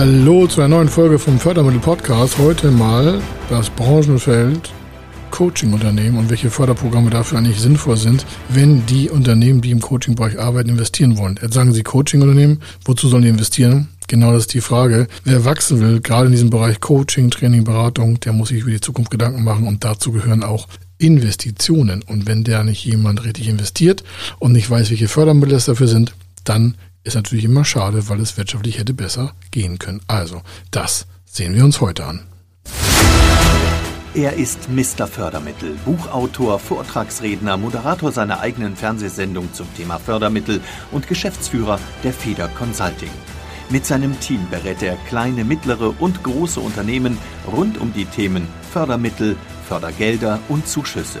Hallo zu einer neuen Folge vom Fördermittel Podcast. Heute mal das Branchenfeld Coaching-Unternehmen und welche Förderprogramme dafür eigentlich sinnvoll sind, wenn die Unternehmen, die im Coaching-Bereich arbeiten, investieren wollen. Jetzt sagen Sie Coaching-Unternehmen, wozu sollen die investieren? Genau das ist die Frage. Wer wachsen will, gerade in diesem Bereich Coaching, Training, Beratung, der muss sich über die Zukunft Gedanken machen und dazu gehören auch Investitionen. Und wenn der nicht jemand richtig investiert und nicht weiß, welche Fördermittel es dafür sind, dann ist natürlich immer schade, weil es wirtschaftlich hätte besser gehen können. Also, das sehen wir uns heute an. Er ist Mr. Fördermittel, Buchautor, Vortragsredner, Moderator seiner eigenen Fernsehsendung zum Thema Fördermittel und Geschäftsführer der Feder Consulting. Mit seinem Team berät er kleine, mittlere und große Unternehmen rund um die Themen Fördermittel, Fördergelder und Zuschüsse.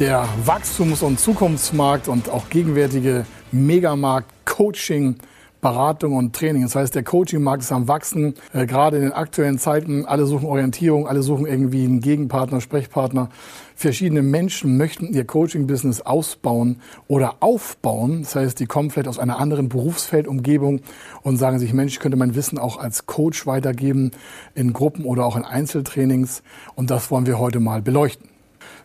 Der Wachstums- und Zukunftsmarkt und auch gegenwärtige Megamarkt Coaching Beratung und Training. Das heißt, der Coaching-Markt ist am Wachsen, äh, gerade in den aktuellen Zeiten. Alle suchen Orientierung, alle suchen irgendwie einen Gegenpartner, Sprechpartner. Verschiedene Menschen möchten ihr Coaching-Business ausbauen oder aufbauen. Das heißt, die kommen vielleicht aus einer anderen Berufsfeldumgebung und sagen sich, Mensch, könnte mein Wissen auch als Coach weitergeben in Gruppen oder auch in Einzeltrainings. Und das wollen wir heute mal beleuchten.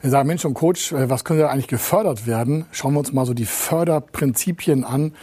Wir sagen, Mensch und Coach, äh, was könnte eigentlich gefördert werden? Schauen wir uns mal so die Förderprinzipien an,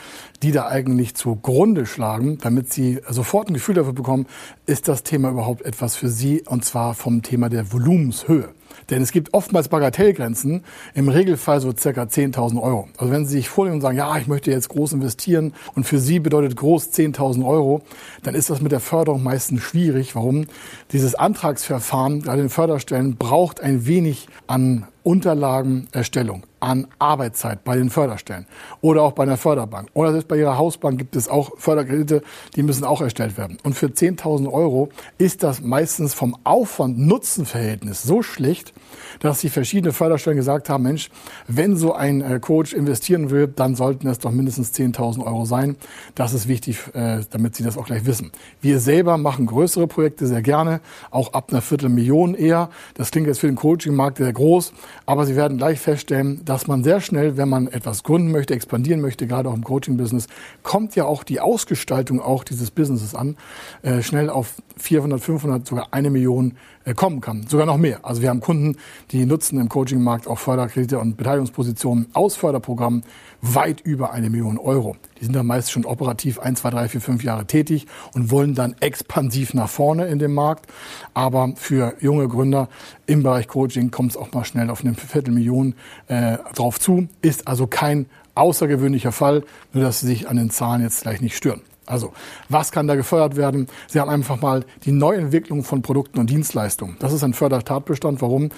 die da eigentlich zugrunde schlagen, damit Sie sofort ein Gefühl dafür bekommen, ist das Thema überhaupt etwas für Sie und zwar vom Thema der Volumenshöhe. Denn es gibt oftmals Bagatellgrenzen, im Regelfall so circa 10.000 Euro. Also wenn Sie sich vornehmen und sagen, ja, ich möchte jetzt groß investieren und für Sie bedeutet groß 10.000 Euro, dann ist das mit der Förderung meistens schwierig. Warum? Dieses Antragsverfahren, gerade den Förderstellen, braucht ein wenig an Unterlagenerstellung an Arbeitszeit bei den Förderstellen oder auch bei einer Förderbank oder selbst bei Ihrer Hausbank gibt es auch Förderkredite, die müssen auch erstellt werden. Und für 10.000 Euro ist das meistens vom Aufwand-Nutzen-Verhältnis so schlecht, dass die verschiedene Förderstellen gesagt haben, Mensch, wenn so ein äh, Coach investieren will, dann sollten es doch mindestens 10.000 Euro sein. Das ist wichtig, äh, damit Sie das auch gleich wissen. Wir selber machen größere Projekte sehr gerne, auch ab einer Viertelmillion eher. Das klingt jetzt für den Coaching-Markt sehr groß, aber Sie werden gleich feststellen, dass man sehr schnell, wenn man etwas gründen möchte, expandieren möchte, gerade auch im Coaching-Business, kommt ja auch die Ausgestaltung auch dieses Businesses an, äh, schnell auf 400, 500, sogar eine Million äh, kommen kann. Sogar noch mehr. Also wir haben Kunden, die nutzen im Coaching-Markt auch Förderkredite und Beteiligungspositionen aus Förderprogrammen weit über eine Million Euro. Die sind dann meist schon operativ ein, zwei, drei, vier, fünf Jahre tätig und wollen dann expansiv nach vorne in dem Markt. Aber für junge Gründer im Bereich Coaching kommt es auch mal schnell auf eine Viertelmillion äh, drauf zu. Ist also kein außergewöhnlicher Fall, nur dass Sie sich an den Zahlen jetzt gleich nicht stören. Also, was kann da gefördert werden? Sie haben einfach mal die Neuentwicklung von Produkten und Dienstleistungen. Das ist ein Fördertatbestand. Warum?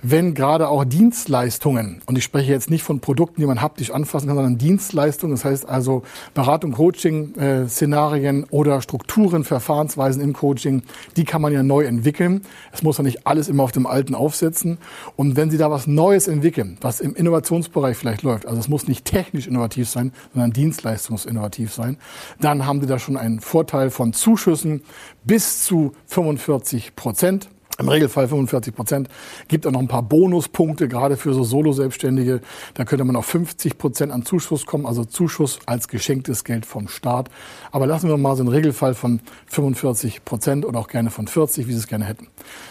Wenn gerade auch Dienstleistungen, und ich spreche jetzt nicht von Produkten, die man haptisch anfassen kann, sondern Dienstleistungen, das heißt also Beratung, Coaching, äh, Szenarien oder Strukturen, Verfahrensweisen im Coaching, die kann man ja neu entwickeln. Es muss ja nicht alles immer auf dem Alten aufsetzen. Und wenn Sie da was Neues entwickeln, was im Innovationsbereich vielleicht läuft, also es muss nicht technisch innovativ sein, sondern dienstleistungsinnovativ sein, dann haben Sie da schon einen Vorteil von Zuschüssen bis zu 45 Prozent. Im Regelfall 45 Prozent. Gibt auch noch ein paar Bonuspunkte, gerade für so Solo-Selbstständige. Da könnte man auf 50 Prozent an Zuschuss kommen, also Zuschuss als geschenktes Geld vom Staat. Aber lassen wir mal so einen Regelfall von 45 Prozent oder auch gerne von 40, wie Sie es gerne hätten.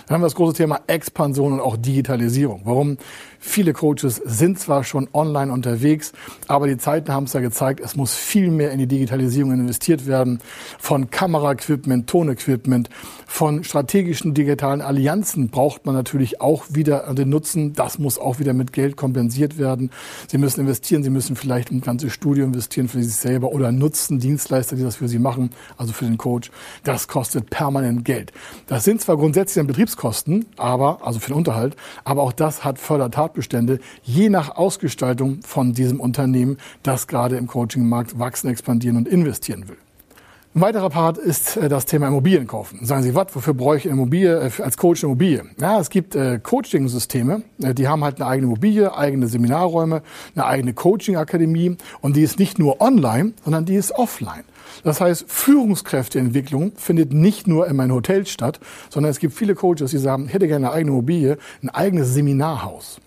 Dann haben wir das große Thema Expansion und auch Digitalisierung. Warum? Viele Coaches sind zwar schon online unterwegs, aber die Zeiten haben es ja gezeigt, es muss viel mehr in die Digitalisierung investiert werden. Von Kameraequipment, Tonequipment, von strategischen digitalen Allianzen braucht man natürlich auch wieder den Nutzen. Das muss auch wieder mit Geld kompensiert werden. Sie müssen investieren, Sie müssen vielleicht ein ganzes Studio investieren für sich selber oder nutzen Dienstleister, die das für Sie machen, also für den Coach. Das kostet permanent Geld. Das sind zwar grundsätzlich Betriebskosten, aber, also für den Unterhalt, aber auch das hat Fördertat Tatbestände, je nach Ausgestaltung von diesem Unternehmen, das gerade im Coaching-Markt wachsen, expandieren und investieren will. Ein weiterer Part ist äh, das Thema Immobilien kaufen. Sagen Sie, was, wofür brauche ich eine Immobilie, äh, als Coach eine Immobilie? Ja, es gibt äh, Coaching-Systeme, äh, die haben halt eine eigene Immobilie, eigene Seminarräume, eine eigene Coaching-Akademie und die ist nicht nur online, sondern die ist offline. Das heißt, Führungskräfteentwicklung findet nicht nur in meinem Hotel statt, sondern es gibt viele Coaches, die sagen, ich hätte gerne eine eigene Immobilie, ein eigenes Seminarhaus.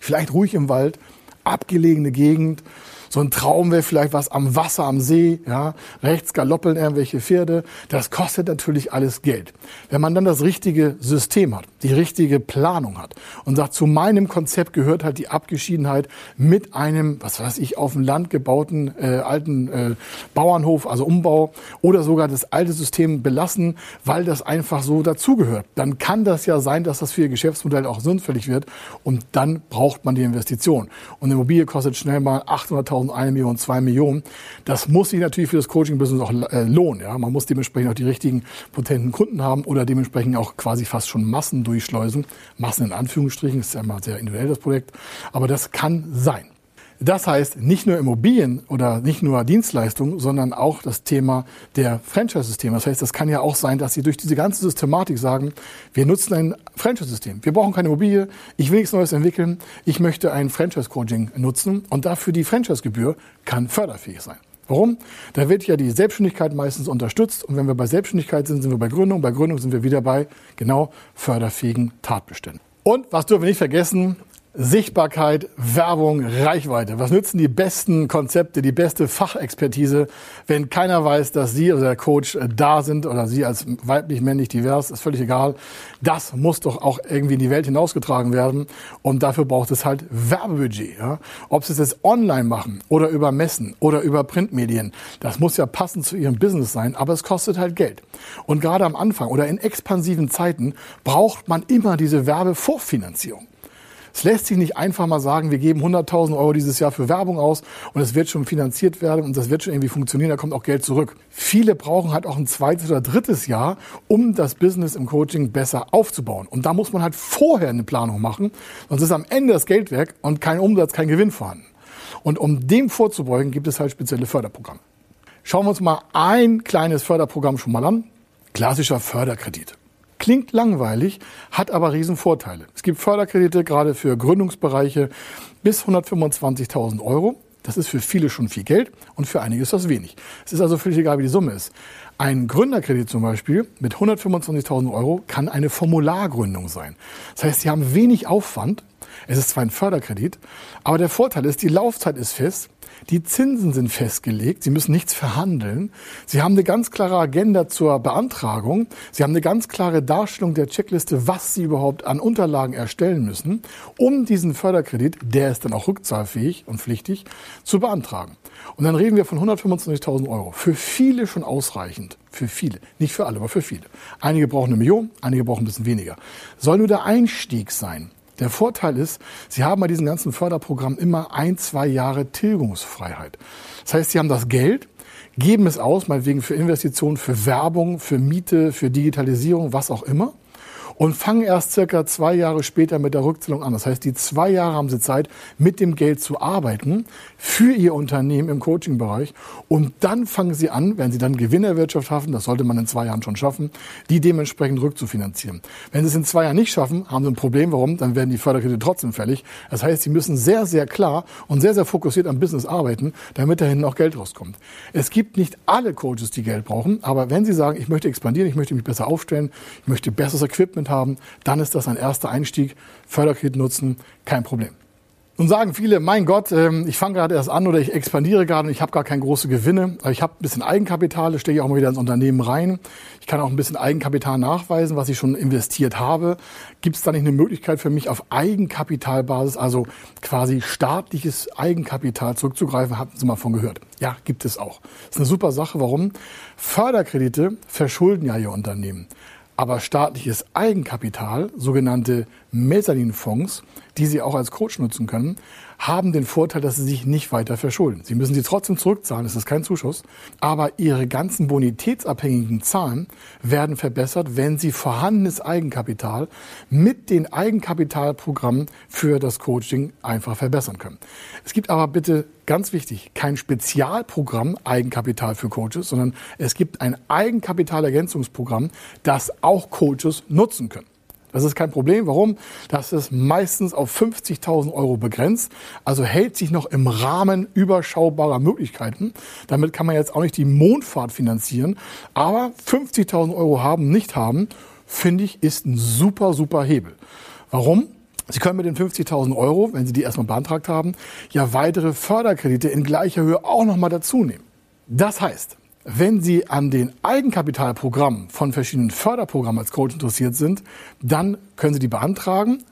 Vielleicht ruhig im Wald, abgelegene Gegend, so ein Traum wäre vielleicht was am Wasser, am See, ja. Rechts galoppeln irgendwelche Pferde. Das kostet natürlich alles Geld. Wenn man dann das richtige System hat, die richtige Planung hat und sagt, zu meinem Konzept gehört halt die Abgeschiedenheit mit einem, was weiß ich, auf dem Land gebauten äh, alten äh, Bauernhof, also Umbau oder sogar das alte System belassen, weil das einfach so dazugehört. Dann kann das ja sein, dass das für Ihr Geschäftsmodell auch sinnfällig wird und dann braucht man die Investition. Und eine Immobilie kostet schnell mal 800.000 100.000, 1 Million, 2 Millionen. Das muss sich natürlich für das Coaching-Business auch äh, lohnen. Ja? Man muss dementsprechend auch die richtigen potenten Kunden haben oder dementsprechend auch quasi fast schon Massen durchschleusen. Massen in Anführungsstrichen, ist ja immer sehr individuell das Projekt. Aber das kann sein. Das heißt, nicht nur Immobilien oder nicht nur Dienstleistungen, sondern auch das Thema der Franchise-Systeme. Das heißt, das kann ja auch sein, dass Sie durch diese ganze Systematik sagen, wir nutzen ein Franchise-System. Wir brauchen keine Immobilie. Ich will nichts Neues entwickeln. Ich möchte ein Franchise-Coaching nutzen und dafür die Franchise-Gebühr kann förderfähig sein. Warum? Da wird ja die Selbstständigkeit meistens unterstützt. Und wenn wir bei Selbstständigkeit sind, sind wir bei Gründung. Bei Gründung sind wir wieder bei genau förderfähigen Tatbeständen. Und was dürfen wir nicht vergessen? Sichtbarkeit, Werbung, Reichweite. Was nützen die besten Konzepte, die beste Fachexpertise, wenn keiner weiß, dass Sie oder der Coach äh, da sind oder Sie als weiblich, männlich, divers, ist völlig egal. Das muss doch auch irgendwie in die Welt hinausgetragen werden und dafür braucht es halt Werbebudget. Ja? Ob Sie es jetzt online machen oder über Messen oder über Printmedien, das muss ja passend zu Ihrem Business sein, aber es kostet halt Geld. Und gerade am Anfang oder in expansiven Zeiten braucht man immer diese Werbevorfinanzierung. Es lässt sich nicht einfach mal sagen, wir geben 100.000 Euro dieses Jahr für Werbung aus und es wird schon finanziert werden und das wird schon irgendwie funktionieren, da kommt auch Geld zurück. Viele brauchen halt auch ein zweites oder drittes Jahr, um das Business im Coaching besser aufzubauen. Und da muss man halt vorher eine Planung machen, sonst ist am Ende das Geld weg und kein Umsatz, kein Gewinn vorhanden. Und um dem vorzubeugen, gibt es halt spezielle Förderprogramme. Schauen wir uns mal ein kleines Förderprogramm schon mal an. Klassischer Förderkredit. Klingt langweilig, hat aber Riesenvorteile. Es gibt Förderkredite gerade für Gründungsbereiche bis 125.000 Euro. Das ist für viele schon viel Geld und für einige ist das wenig. Es ist also völlig egal, wie die Summe ist. Ein Gründerkredit zum Beispiel mit 125.000 Euro kann eine Formulargründung sein. Das heißt, Sie haben wenig Aufwand. Es ist zwar ein Förderkredit, aber der Vorteil ist, die Laufzeit ist fest. Die Zinsen sind festgelegt. Sie müssen nichts verhandeln. Sie haben eine ganz klare Agenda zur Beantragung. Sie haben eine ganz klare Darstellung der Checkliste, was Sie überhaupt an Unterlagen erstellen müssen, um diesen Förderkredit, der ist dann auch rückzahlfähig und pflichtig, zu beantragen. Und dann reden wir von 125.000 Euro. Für viele schon ausreichend. Für viele. Nicht für alle, aber für viele. Einige brauchen eine Million, einige brauchen ein bisschen weniger. Soll nur der Einstieg sein. Der Vorteil ist, Sie haben bei diesen ganzen Förderprogrammen immer ein, zwei Jahre Tilgungsfreiheit. Das heißt, Sie haben das Geld, geben es aus, meinetwegen für Investitionen, für Werbung, für Miete, für Digitalisierung, was auch immer und fangen erst circa zwei Jahre später mit der Rückzahlung an. Das heißt, die zwei Jahre haben sie Zeit, mit dem Geld zu arbeiten für ihr Unternehmen im Coaching-Bereich und dann fangen sie an, wenn sie dann Gewinnerwirtschaft haben, das sollte man in zwei Jahren schon schaffen, die dementsprechend rückzufinanzieren. Wenn sie es in zwei Jahren nicht schaffen, haben sie ein Problem. Warum? Dann werden die Förderkredite trotzdem fällig. Das heißt, sie müssen sehr, sehr klar und sehr, sehr fokussiert am Business arbeiten, damit dahin auch Geld rauskommt. Es gibt nicht alle Coaches, die Geld brauchen, aber wenn sie sagen, ich möchte expandieren, ich möchte mich besser aufstellen, ich möchte besseres Equipment haben, dann ist das ein erster Einstieg. Förderkredit nutzen, kein Problem. Nun sagen viele, mein Gott, ähm, ich fange gerade erst an oder ich expandiere gerade und ich habe gar keine große Gewinne. Aber ich habe ein bisschen Eigenkapital, das stecke ich auch mal wieder ins Unternehmen rein. Ich kann auch ein bisschen Eigenkapital nachweisen, was ich schon investiert habe. Gibt es da nicht eine Möglichkeit für mich auf Eigenkapitalbasis, also quasi staatliches Eigenkapital zurückzugreifen? Hatten Sie mal von gehört? Ja, gibt es auch. Das ist eine super Sache. Warum? Förderkredite verschulden ja Ihr Unternehmen. Aber staatliches Eigenkapital, sogenannte Mezzaninfonds, die Sie auch als Coach nutzen können, haben den Vorteil, dass Sie sich nicht weiter verschulden. Sie müssen sie trotzdem zurückzahlen, es ist kein Zuschuss, aber Ihre ganzen bonitätsabhängigen Zahlen werden verbessert, wenn Sie vorhandenes Eigenkapital mit den Eigenkapitalprogrammen für das Coaching einfach verbessern können. Es gibt aber bitte ganz wichtig, kein Spezialprogramm Eigenkapital für Coaches, sondern es gibt ein Eigenkapitalergänzungsprogramm, das auch Coaches nutzen können. Das ist kein Problem. Warum? Das ist meistens auf 50.000 Euro begrenzt. Also hält sich noch im Rahmen überschaubarer Möglichkeiten. Damit kann man jetzt auch nicht die Mondfahrt finanzieren. Aber 50.000 Euro haben, nicht haben, finde ich, ist ein super, super Hebel. Warum? Sie können mit den 50.000 Euro, wenn Sie die erstmal beantragt haben, ja weitere Förderkredite in gleicher Höhe auch nochmal dazu nehmen. Das heißt, wenn Sie an den Eigenkapitalprogrammen von verschiedenen Förderprogrammen als Coach interessiert sind, dann können Sie die beantragen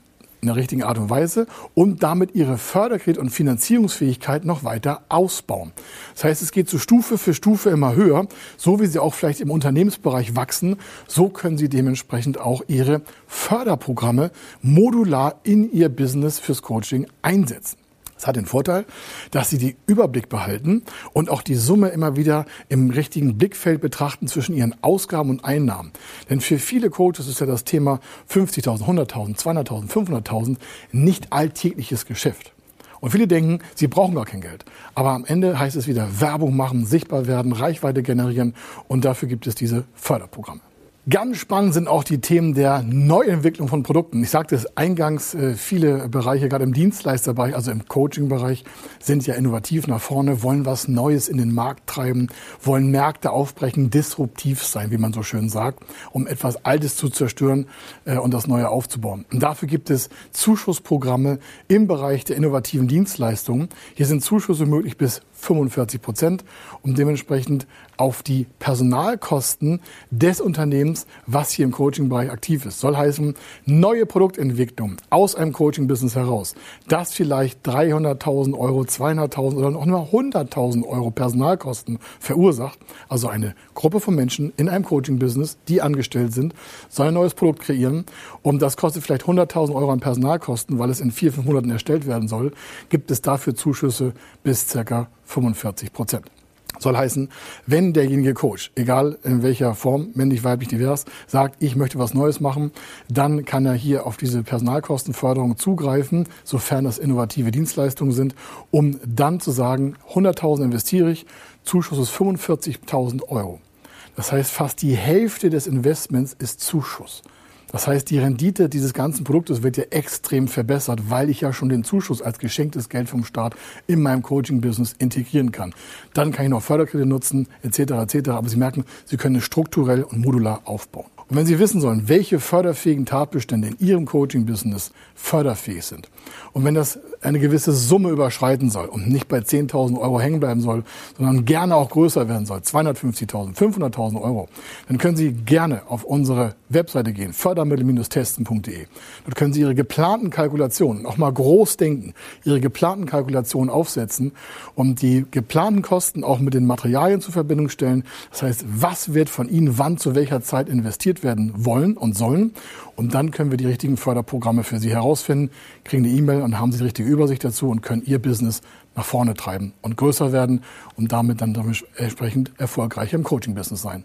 in der richtigen Art und Weise und damit Ihre Förderkredit- und Finanzierungsfähigkeit noch weiter ausbauen. Das heißt, es geht so Stufe für Stufe immer höher. So wie Sie auch vielleicht im Unternehmensbereich wachsen, so können Sie dementsprechend auch Ihre Förderprogramme modular in Ihr Business fürs Coaching einsetzen. Das hat den Vorteil, dass Sie die Überblick behalten und auch die Summe immer wieder im richtigen Blickfeld betrachten zwischen Ihren Ausgaben und Einnahmen. Denn für viele Coaches ist ja das Thema 50.000, 100.000, 200.000, 500.000 nicht alltägliches Geschäft. Und viele denken, sie brauchen gar kein Geld. Aber am Ende heißt es wieder Werbung machen, sichtbar werden, Reichweite generieren und dafür gibt es diese Förderprogramme. Ganz spannend sind auch die Themen der Neuentwicklung von Produkten. Ich sagte es eingangs, äh, viele Bereiche, gerade im Dienstleisterbereich, also im Coaching-Bereich, sind ja innovativ nach vorne, wollen was Neues in den Markt treiben, wollen Märkte aufbrechen, disruptiv sein, wie man so schön sagt, um etwas Altes zu zerstören äh, und das Neue aufzubauen. Und dafür gibt es Zuschussprogramme im Bereich der innovativen Dienstleistungen. Hier sind Zuschüsse möglich bis 45 Prozent, um dementsprechend auf die Personalkosten des Unternehmens, was hier im Coaching-Bereich aktiv ist. Soll heißen, neue Produktentwicklung aus einem Coaching-Business heraus, das vielleicht 300.000 Euro, 200.000 oder noch nur 100.000 Euro Personalkosten verursacht. Also eine Gruppe von Menschen in einem Coaching-Business, die angestellt sind, soll ein neues Produkt kreieren und das kostet vielleicht 100.000 Euro an Personalkosten, weil es in vier, fünf Monaten erstellt werden soll, gibt es dafür Zuschüsse bis circa 45 Prozent. Soll heißen, wenn derjenige Coach, egal in welcher Form, männlich, weiblich, divers, sagt, ich möchte was Neues machen, dann kann er hier auf diese Personalkostenförderung zugreifen, sofern das innovative Dienstleistungen sind, um dann zu sagen, 100.000 investiere ich, Zuschuss ist 45.000 Euro. Das heißt, fast die Hälfte des Investments ist Zuschuss. Das heißt, die Rendite dieses ganzen Produktes wird ja extrem verbessert, weil ich ja schon den Zuschuss als geschenktes Geld vom Staat in meinem Coaching-Business integrieren kann. Dann kann ich noch Förderkredite nutzen, etc. etc. Aber Sie merken, Sie können es strukturell und modular aufbauen. Und wenn Sie wissen sollen, welche förderfähigen Tatbestände in Ihrem Coaching-Business förderfähig sind und wenn das eine gewisse Summe überschreiten soll und nicht bei 10.000 Euro hängen bleiben soll, sondern gerne auch größer werden soll, 250.000, 500.000 Euro, dann können Sie gerne auf unsere Webseite gehen, fördermittel-testen.de. Dort können Sie Ihre geplanten Kalkulationen, auch mal groß denken, Ihre geplanten Kalkulationen aufsetzen und die geplanten Kosten auch mit den Materialien zur Verbindung stellen. Das heißt, was wird von Ihnen wann zu welcher Zeit investiert werden wollen und sollen. Und dann können wir die richtigen Förderprogramme für Sie herausfinden, kriegen eine E-Mail und haben Sie die richtige Übersicht dazu und können Ihr Business nach vorne treiben und größer werden und damit dann entsprechend erfolgreich im Coaching-Business sein.